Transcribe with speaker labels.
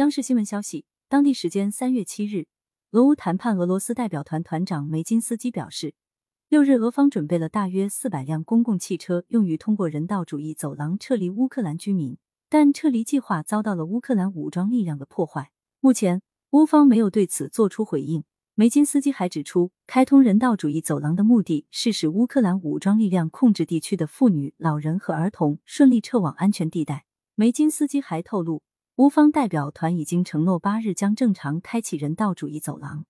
Speaker 1: 央视新闻消息，当地时间三月七日，俄乌谈判俄罗斯代表团团长梅金斯基表示，六日俄方准备了大约四百辆公共汽车，用于通过人道主义走廊撤离乌克兰居民，但撤离计划遭到了乌克兰武装力量的破坏。目前，乌方没有对此作出回应。梅金斯基还指出，开通人道主义走廊的目的是使乌克兰武装力量控制地区的妇女、老人和儿童顺利撤往安全地带。梅金斯基还透露。乌方代表团已经承诺八日将正常开启人道主义走廊。